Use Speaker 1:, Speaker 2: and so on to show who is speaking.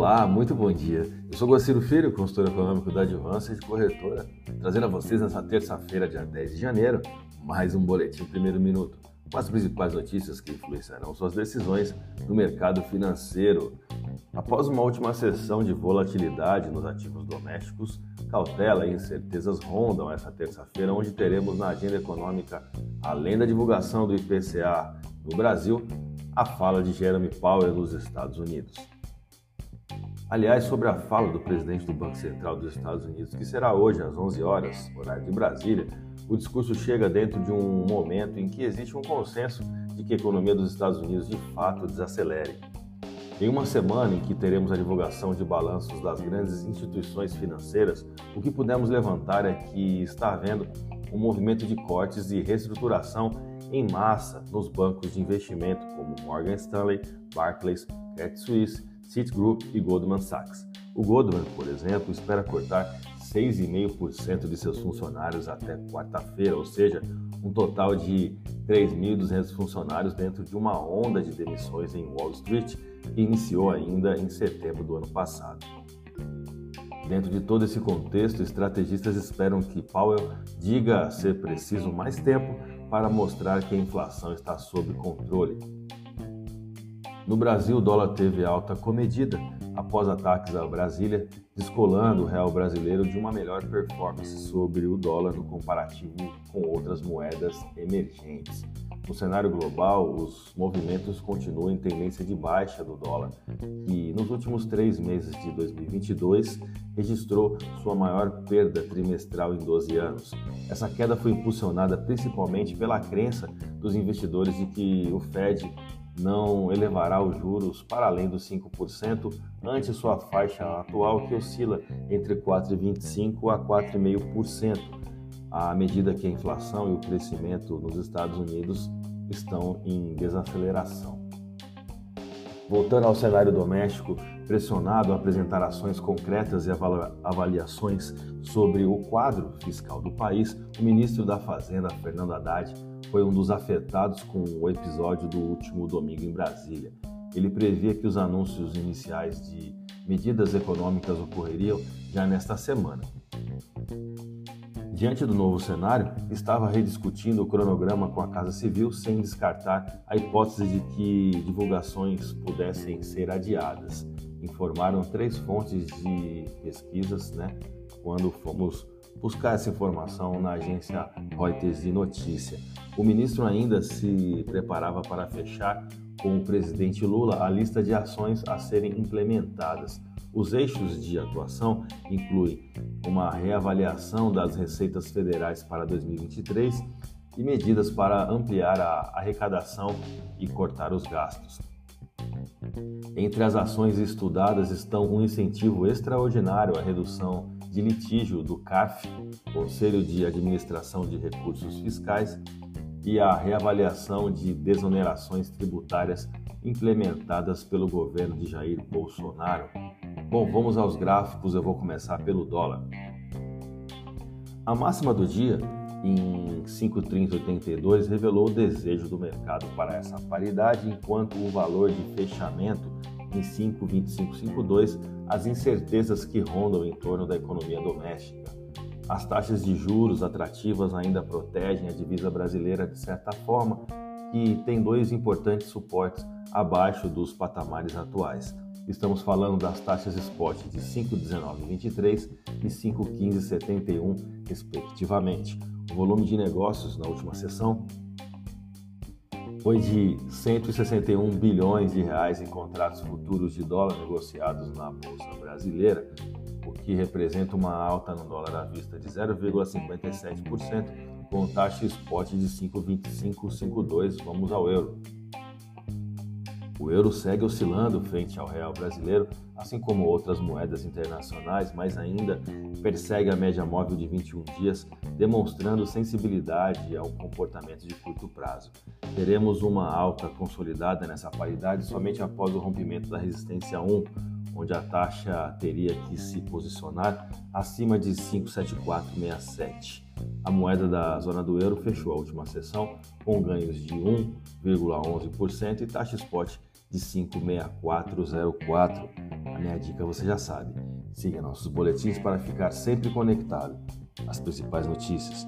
Speaker 1: Olá, muito bom dia. Eu sou Guaciro Filho, consultor econômico da Advança de Corretora, trazendo a vocês nessa terça-feira, dia 10 de janeiro, mais um boletim primeiro minuto, com as principais notícias que influenciarão suas decisões no mercado financeiro. Após uma última sessão de volatilidade nos ativos domésticos, cautela e incertezas rondam essa terça-feira, onde teremos na agenda econômica, além da divulgação do IPCA no Brasil, a fala de Jeremy Powell nos Estados Unidos. Aliás, sobre a fala do presidente do Banco Central dos Estados Unidos, que será hoje às 11 horas, horário de Brasília, o discurso chega dentro de um momento em que existe um consenso de que a economia dos Estados Unidos de fato desacelere. Em uma semana em que teremos a divulgação de balanços das grandes instituições financeiras, o que pudemos levantar é que está havendo um movimento de cortes e reestruturação em massa nos bancos de investimento como Morgan Stanley, Barclays, Credit Suisse Citigroup e Goldman Sachs. O Goldman, por exemplo, espera cortar 6,5% de seus funcionários até quarta-feira, ou seja, um total de 3.200 funcionários dentro de uma onda de demissões em Wall Street que iniciou ainda em setembro do ano passado. Dentro de todo esse contexto, estrategistas esperam que Powell diga ser preciso mais tempo para mostrar que a inflação está sob controle. No Brasil, o dólar teve alta comedida após ataques a Brasília, descolando o real brasileiro de uma melhor performance sobre o dólar no comparativo com outras moedas emergentes. No cenário global, os movimentos continuam em tendência de baixa do dólar, que nos últimos três meses de 2022 registrou sua maior perda trimestral em 12 anos. Essa queda foi impulsionada principalmente pela crença dos investidores de que o Fed não elevará os juros para além dos 5% ante sua faixa atual que oscila entre 4,25% a 4,5%, à medida que a inflação e o crescimento nos Estados Unidos estão em desaceleração. Voltando ao cenário doméstico, pressionado a apresentar ações concretas e avaliações sobre o quadro fiscal do país, o ministro da Fazenda, Fernando Haddad, foi um dos afetados com o episódio do último domingo em Brasília. Ele previa que os anúncios iniciais de medidas econômicas ocorreriam já nesta semana. Diante do novo cenário, estava rediscutindo o cronograma com a Casa Civil sem descartar a hipótese de que divulgações pudessem ser adiadas. Informaram três fontes de pesquisas, né, quando fomos buscar essa informação na agência Reuters de notícia. O ministro ainda se preparava para fechar com o presidente Lula a lista de ações a serem implementadas. Os eixos de atuação incluem uma reavaliação das receitas federais para 2023 e medidas para ampliar a arrecadação e cortar os gastos. Entre as ações estudadas estão um incentivo extraordinário à redução de litígio do CAF, Conselho de Administração de Recursos Fiscais, e a reavaliação de desonerações tributárias implementadas pelo governo de Jair Bolsonaro. Bom, vamos aos gráficos, eu vou começar pelo dólar. A máxima do dia, em 5,3082, revelou o desejo do mercado para essa paridade, enquanto o valor de fechamento em 5,2552 as incertezas que rondam em torno da economia doméstica. As taxas de juros atrativas ainda protegem a divisa brasileira de certa forma, que tem dois importantes suportes abaixo dos patamares atuais. Estamos falando das taxas spot de 5,1923 e 5,1571, respectivamente. O volume de negócios na última sessão foi de 161 bilhões de reais em contratos futuros de dólar negociados na bolsa brasileira, o que representa uma alta no dólar à vista de 0,57%, com taxa spot de 5,2552. Vamos ao euro. O euro segue oscilando frente ao real brasileiro, assim como outras moedas internacionais, mas ainda persegue a média móvel de 21 dias, demonstrando sensibilidade ao comportamento de curto prazo. Teremos uma alta consolidada nessa paridade somente após o rompimento da resistência 1, onde a taxa teria que se posicionar acima de 57467. A moeda da zona do euro fechou a última sessão com ganhos de 1,11% e taxa spot de 56404. A minha dica você já sabe. Siga nossos boletins para ficar sempre conectado. As principais notícias